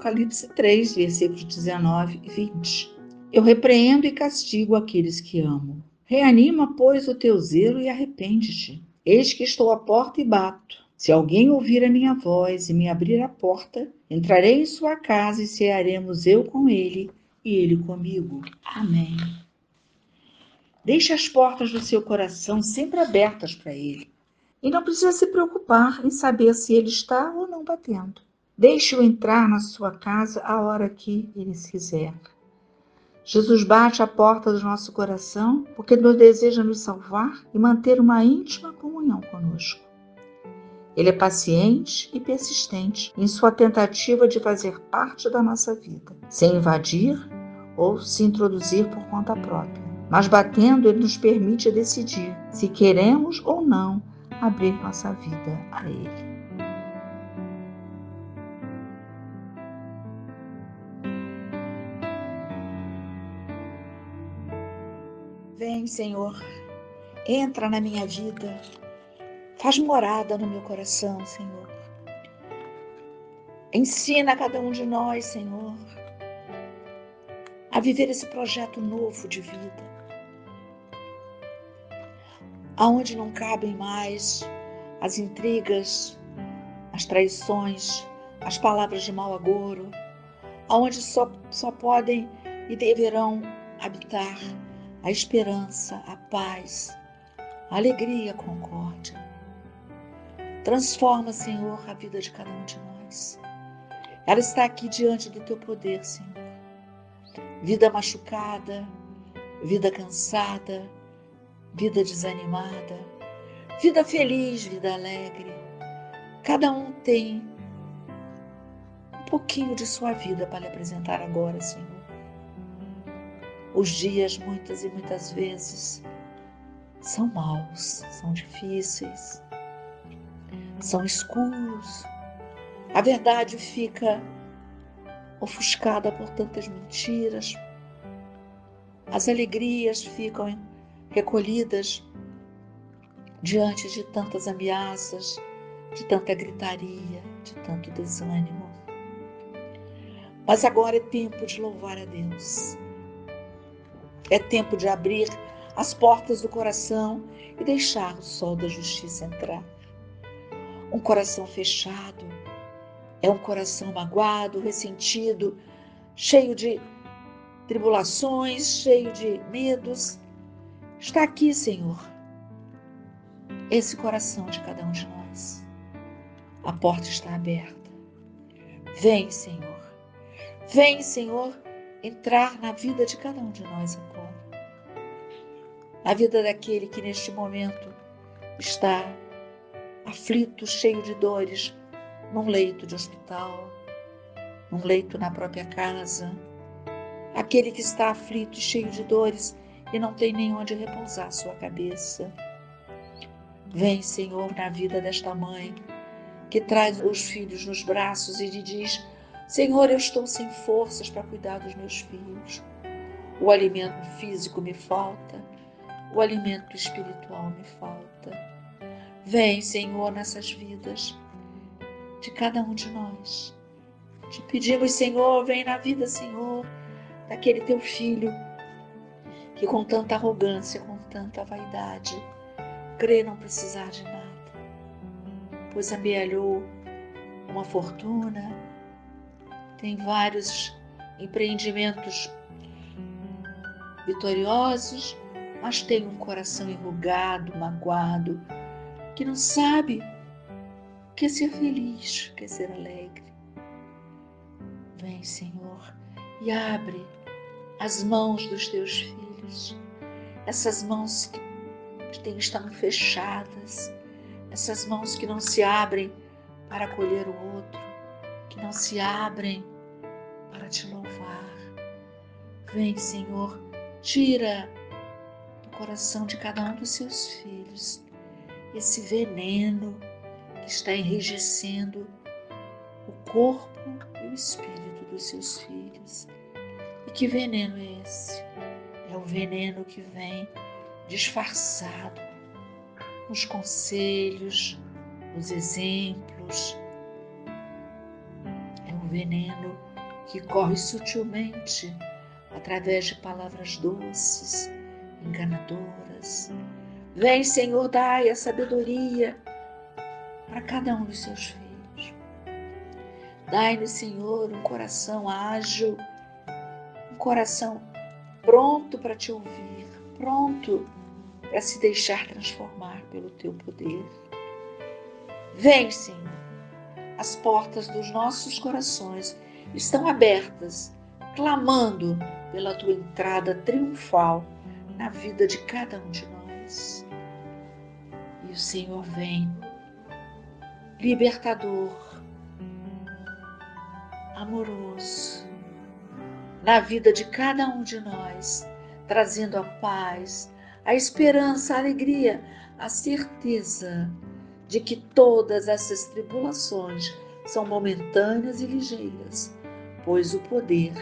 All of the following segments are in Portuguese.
Apocalipse 3, versículos 19 e 20. Eu repreendo e castigo aqueles que amo. Reanima, pois, o teu zelo e arrepende-te. Eis que estou à porta e bato. Se alguém ouvir a minha voz e me abrir a porta, entrarei em sua casa e cearemos eu com ele e ele comigo. Amém. Deixe as portas do seu coração sempre abertas para ele. E não precisa se preocupar em saber se ele está ou não batendo. Deixe-o entrar na sua casa a hora que ele quiser. Jesus bate à porta do nosso coração porque Deus deseja nos salvar e manter uma íntima comunhão conosco. Ele é paciente e persistente em sua tentativa de fazer parte da nossa vida, sem invadir ou se introduzir por conta própria. Mas batendo, ele nos permite decidir se queremos ou não abrir nossa vida a ele. Vem, Senhor, entra na minha vida, faz morada no meu coração, Senhor. Ensina a cada um de nós, Senhor, a viver esse projeto novo de vida, aonde não cabem mais as intrigas, as traições, as palavras de mau agouro, aonde só, só podem e deverão habitar a esperança, a paz, a alegria, a concórdia. Transforma, Senhor, a vida de cada um de nós. Ela está aqui diante do teu poder, Senhor. Vida machucada, vida cansada, vida desanimada, vida feliz, vida alegre. Cada um tem um pouquinho de sua vida para lhe apresentar agora, Senhor. Os dias, muitas e muitas vezes, são maus, são difíceis, são escuros. A verdade fica ofuscada por tantas mentiras. As alegrias ficam recolhidas diante de tantas ameaças, de tanta gritaria, de tanto desânimo. Mas agora é tempo de louvar a Deus. É tempo de abrir as portas do coração e deixar o sol da justiça entrar. Um coração fechado é um coração magoado, ressentido, cheio de tribulações, cheio de medos. Está aqui, Senhor, esse coração de cada um de nós. A porta está aberta. Vem, Senhor. Vem, Senhor, entrar na vida de cada um de nós agora a vida daquele que neste momento está aflito, cheio de dores, num leito de hospital, num leito na própria casa. Aquele que está aflito e cheio de dores e não tem nem onde repousar sua cabeça. Vem, Senhor, na vida desta mãe que traz os filhos nos braços e lhe diz: Senhor, eu estou sem forças para cuidar dos meus filhos. O alimento físico me falta, o alimento espiritual me falta. Vem, Senhor, nessas vidas de cada um de nós. Te pedimos, Senhor, vem na vida, Senhor, daquele teu filho que com tanta arrogância, com tanta vaidade, crê não precisar de nada, pois amealhou uma fortuna, tem vários empreendimentos vitoriosos, mas tem um coração enrugado, magoado, que não sabe o que é ser feliz, o que é ser alegre. Vem, Senhor, e abre as mãos dos teus filhos, essas mãos que têm, estão fechadas, essas mãos que não se abrem para acolher o outro, que não se abrem para te louvar. Vem, Senhor, tira coração de cada um dos seus filhos esse veneno que está enrijecendo o corpo e o espírito dos seus filhos. E que veneno é esse? É o veneno que vem disfarçado nos conselhos, nos exemplos. É o veneno que corre sutilmente através de palavras doces, enganadoras. Vem, Senhor, dai a sabedoria para cada um dos seus filhos. Dai-nos, Senhor, um coração ágil, um coração pronto para te ouvir, pronto para se deixar transformar pelo teu poder. Vem, Senhor. As portas dos nossos corações estão abertas, clamando pela tua entrada triunfal na vida de cada um de nós. E o Senhor vem, libertador, amoroso, na vida de cada um de nós, trazendo a paz, a esperança, a alegria, a certeza de que todas essas tribulações são momentâneas e ligeiras, pois o poder,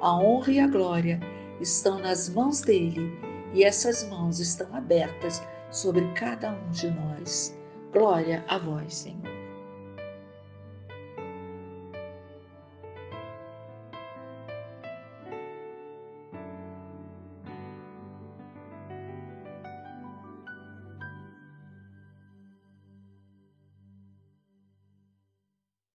a honra e a glória estão nas mãos dele e essas mãos estão abertas sobre cada um de nós. Glória a vós, Senhor.